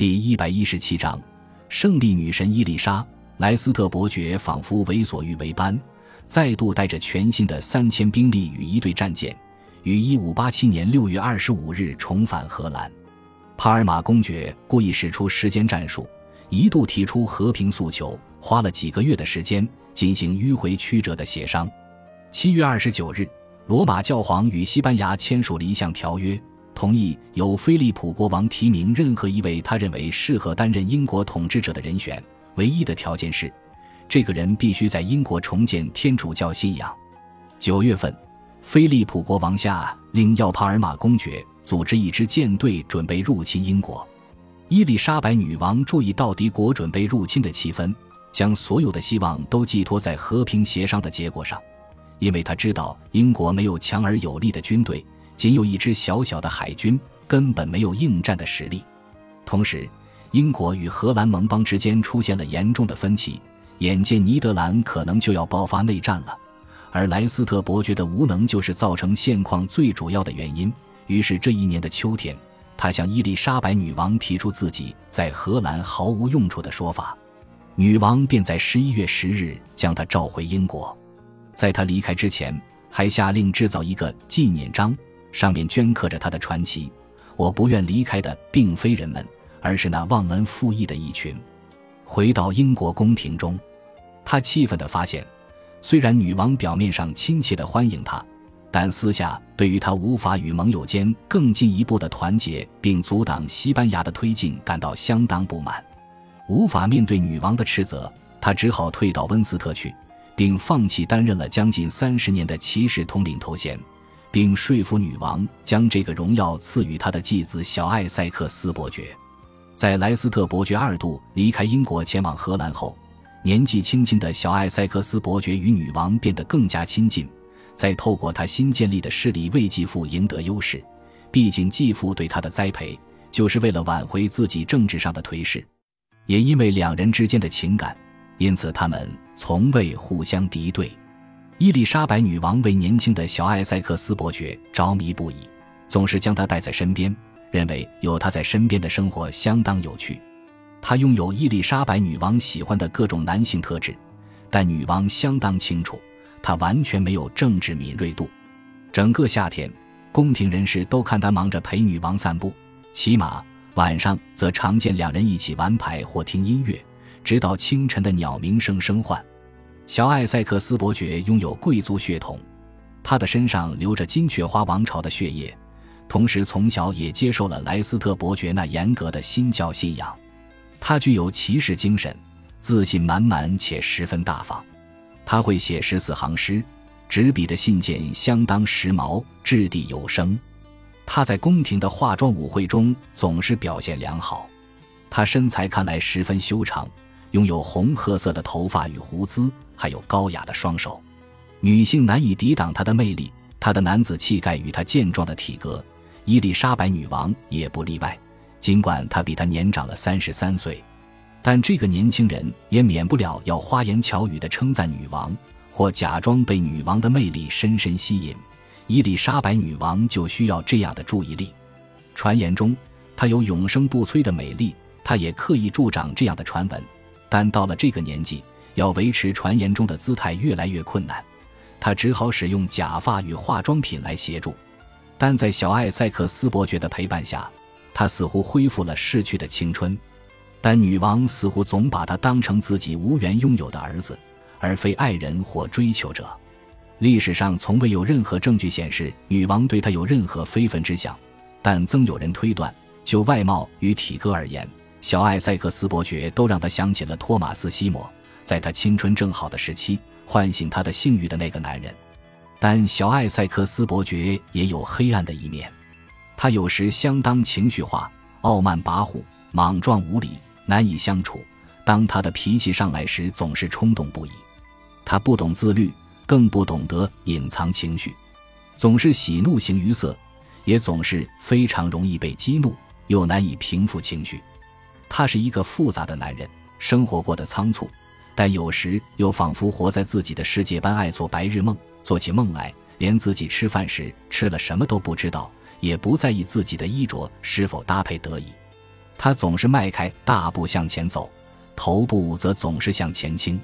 第一百一十七章，胜利女神伊丽莎莱斯特伯爵仿佛为所欲为般，再度带着全新的三千兵力与一队战舰，于一五八七年六月二十五日重返荷兰。帕尔马公爵故意使出时间战术，一度提出和平诉求，花了几个月的时间进行迂回曲折的协商。七月二十九日，罗马教皇与西班牙签署了一项条约。同意由菲利普国王提名任何一位他认为适合担任英国统治者的人选，唯一的条件是，这个人必须在英国重建天主教信仰。九月份，菲利普国王下令要帕尔马公爵组织一支舰队准备入侵英国。伊丽莎白女王注意到敌国准备入侵的气氛，将所有的希望都寄托在和平协商的结果上，因为她知道英国没有强而有力的军队。仅有一支小小的海军，根本没有应战的实力。同时，英国与荷兰盟邦之间出现了严重的分歧，眼见尼德兰可能就要爆发内战了，而莱斯特伯爵的无能就是造成现况最主要的原因。于是，这一年的秋天，他向伊丽莎白女王提出自己在荷兰毫无用处的说法，女王便在十一月十日将他召回英国。在他离开之前，还下令制造一个纪念章。上面镌刻着他的传奇。我不愿离开的并非人们，而是那忘恩负义的一群。回到英国宫廷中，他气愤地发现，虽然女王表面上亲切地欢迎他，但私下对于他无法与盟友间更进一步的团结，并阻挡西班牙的推进感到相当不满。无法面对女王的斥责，他只好退到温斯特去，并放弃担任了将近三十年的骑士统领头衔。并说服女王将这个荣耀赐予他的继子小艾塞克斯伯爵。在莱斯特伯爵二度离开英国前往荷兰后，年纪轻轻的小艾塞克斯伯爵与女王变得更加亲近。在透过他新建立的势力为继父赢得优势，毕竟继父对他的栽培就是为了挽回自己政治上的颓势。也因为两人之间的情感，因此他们从未互相敌对。伊丽莎白女王为年轻的小艾塞克斯伯爵着迷不已，总是将他带在身边，认为有他在身边的生活相当有趣。他拥有伊丽莎白女王喜欢的各种男性特质，但女王相当清楚，他完全没有政治敏锐度。整个夏天，宫廷人士都看他忙着陪女王散步、骑马，晚上则常见两人一起玩牌或听音乐，直到清晨的鸟鸣声声唤。小艾塞克斯伯爵拥有贵族血统，他的身上流着金雀花王朝的血液，同时从小也接受了莱斯特伯爵那严格的新教信仰。他具有骑士精神，自信满满且十分大方。他会写十四行诗，执笔的信件相当时髦，掷地有声。他在宫廷的化妆舞会中总是表现良好。他身材看来十分修长，拥有红褐色的头发与胡子。还有高雅的双手，女性难以抵挡他的魅力。他的男子气概与他健壮的体格，伊丽莎白女王也不例外。尽管他比他年长了三十三岁，但这个年轻人也免不了要花言巧语地称赞女王，或假装被女王的魅力深深吸引。伊丽莎白女王就需要这样的注意力。传言中，她有永生不摧的美丽，她也刻意助长这样的传闻。但到了这个年纪，要维持传言中的姿态越来越困难，他只好使用假发与化妆品来协助。但在小艾塞克斯伯爵的陪伴下，他似乎恢复了逝去的青春。但女王似乎总把他当成自己无缘拥有的儿子，而非爱人或追求者。历史上从未有任何证据显示女王对他有任何非分之想，但曾有人推断，就外貌与体格而言，小艾塞克斯伯爵都让他想起了托马斯·西摩。在他青春正好的时期，唤醒他的性欲的那个男人，但小艾塞克斯伯爵也有黑暗的一面。他有时相当情绪化、傲慢跋扈、莽撞无礼、难以相处。当他的脾气上来时，总是冲动不已。他不懂自律，更不懂得隐藏情绪，总是喜怒形于色，也总是非常容易被激怒，又难以平复情绪。他是一个复杂的男人，生活过得仓促。但有时又仿佛活在自己的世界般爱做白日梦，做起梦来连自己吃饭时吃了什么都不知道，也不在意自己的衣着是否搭配得宜。他总是迈开大步向前走，头部则总是向前倾。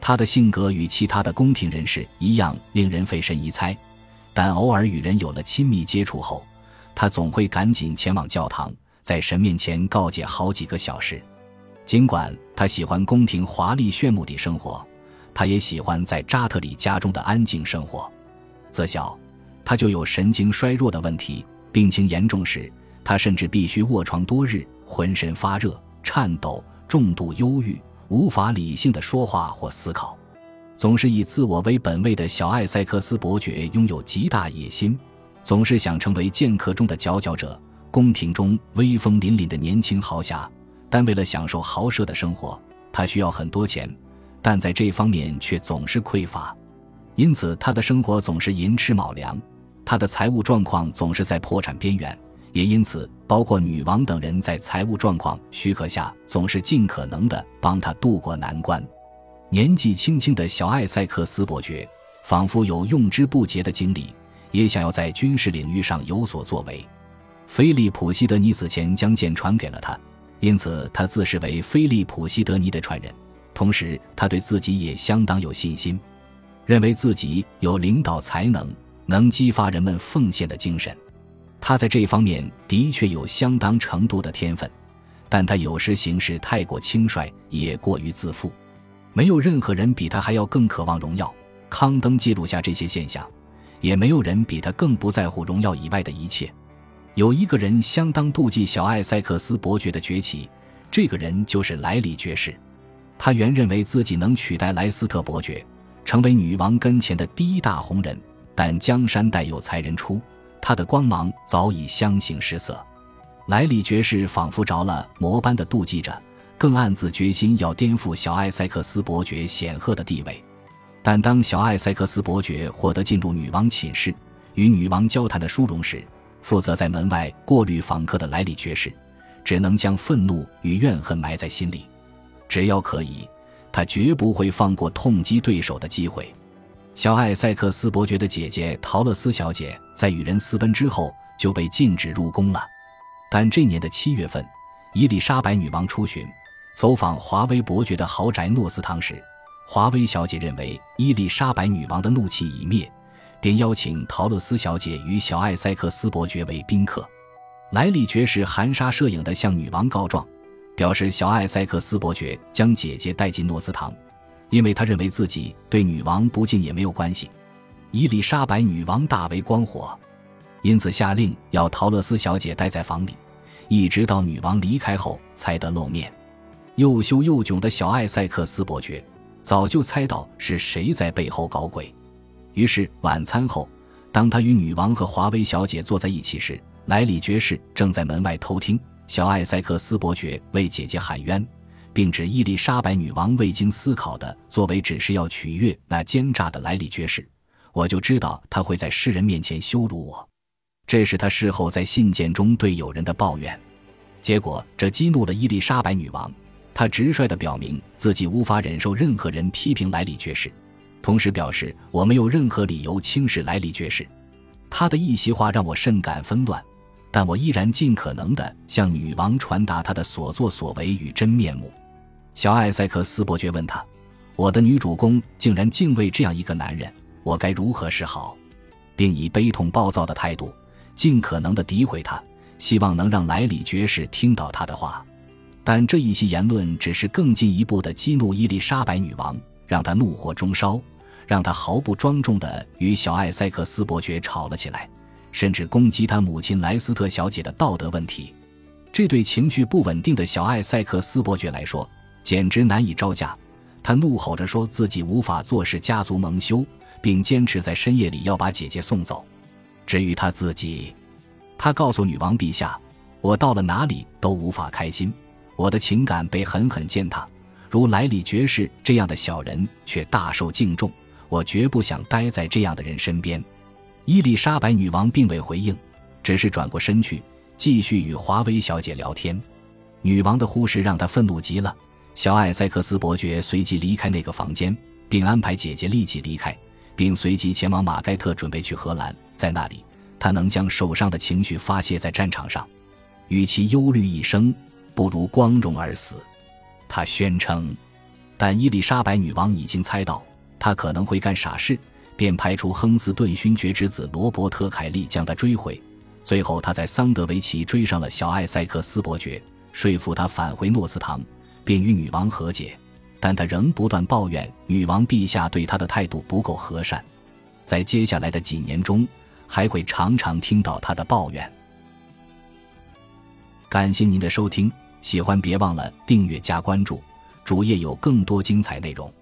他的性格与其他的宫廷人士一样，令人费神疑猜。但偶尔与人有了亲密接触后，他总会赶紧前往教堂，在神面前告解好几个小时。尽管他喜欢宫廷华丽炫目的生活，他也喜欢在扎特里家中的安静生活。自小，他就有神经衰弱的问题，病情严重时，他甚至必须卧床多日。浑身发热、颤抖、重度忧郁，无法理性的说话或思考，总是以自我为本位的小艾塞克斯伯爵拥有极大野心，总是想成为剑客中的佼佼者，宫廷中威风凛凛的年轻豪侠。但为了享受豪奢的生活，他需要很多钱，但在这方面却总是匮乏，因此他的生活总是寅吃卯粮，他的财务状况总是在破产边缘。也因此，包括女王等人在财务状况许可下，总是尽可能的帮他渡过难关。年纪轻轻的小艾塞克斯伯爵，仿佛有用之不竭的精力，也想要在军事领域上有所作为。菲利普·西德尼死前将剑传给了他，因此他自视为菲利普·西德尼的传人。同时，他对自己也相当有信心，认为自己有领导才能，能激发人们奉献的精神。他在这方面的确有相当程度的天分，但他有时行事太过轻率，也过于自负。没有任何人比他还要更渴望荣耀。康登记录下这些现象，也没有人比他更不在乎荣耀以外的一切。有一个人相当妒忌小艾塞克斯伯爵的崛起，这个人就是莱里爵士。他原认为自己能取代莱斯特伯爵，成为女王跟前的第一大红人，但江山代有才人出。他的光芒早已相形失色，莱里爵士仿佛着了魔般的妒忌着，更暗自决心要颠覆小艾塞克斯伯爵显赫的地位。但当小艾塞克斯伯爵获得进入女王寝室与女王交谈的殊荣时，负责在门外过滤访客的莱里爵士只能将愤怒与怨恨埋在心里。只要可以，他绝不会放过痛击对手的机会。小艾塞克斯伯爵的姐姐陶乐斯小姐在与人私奔之后就被禁止入宫了，但这年的七月份，伊丽莎白女王出巡，走访华威伯爵的豪宅诺斯堂时，华威小姐认为伊丽莎白女王的怒气已灭，便邀请陶乐斯小姐与小艾塞克斯伯爵为宾客。莱利爵士含沙射影地向女王告状，表示小艾塞克斯伯爵将姐姐带进诺斯堂。因为他认为自己对女王不敬也没有关系，伊丽莎白女王大为光火，因此下令要陶乐斯小姐待在房里，一直到女王离开后才得露面。又羞又窘的小艾塞克斯伯爵早就猜到是谁在背后搞鬼，于是晚餐后，当他与女王和华威小姐坐在一起时，莱里爵士正在门外偷听小艾塞克斯伯爵为姐姐喊冤。并指伊丽莎白女王未经思考的作为，只是要取悦那奸诈的莱里爵士。我就知道他会在世人面前羞辱我，这是他事后在信件中对友人的抱怨。结果这激怒了伊丽莎白女王，她直率地表明自己无法忍受任何人批评莱里爵士，同时表示我没有任何理由轻视莱里爵士。他的一席话让我甚感纷乱，但我依然尽可能地向女王传达他的所作所为与真面目。小艾塞克斯伯爵问他：“我的女主公竟然敬畏这样一个男人，我该如何是好？”并以悲痛暴躁的态度，尽可能的诋毁他，希望能让莱里爵士听到他的话。但这一些言论只是更进一步的激怒伊丽莎白女王，让她怒火中烧，让他毫不庄重的与小艾塞克斯伯爵吵了起来，甚至攻击他母亲莱斯特小姐的道德问题。这对情绪不稳定的小艾塞克斯伯爵来说，简直难以招架，他怒吼着说自己无法坐视家族蒙羞，并坚持在深夜里要把姐姐送走。至于他自己，他告诉女王陛下：“我到了哪里都无法开心，我的情感被狠狠践踏。如莱里爵士这样的小人却大受敬重，我绝不想待在这样的人身边。”伊丽莎白女王并未回应，只是转过身去继续与华威小姐聊天。女王的忽视让她愤怒极了。小艾塞克斯伯爵随即离开那个房间，并安排姐姐立即离开，并随即前往马盖特，准备去荷兰。在那里，他能将受伤的情绪发泄在战场上。与其忧虑一生，不如光荣而死。他宣称，但伊丽莎白女王已经猜到他可能会干傻事，便派出亨斯顿勋爵之子罗伯特·凯利将他追回。最后，他在桑德维奇追上了小艾塞克斯伯爵，说服他返回诺斯堂，并与女王和解。但他仍不断抱怨女王陛下对他的态度不够和善，在接下来的几年中，还会常常听到他的抱怨。感谢您的收听，喜欢别忘了订阅加关注，主页有更多精彩内容。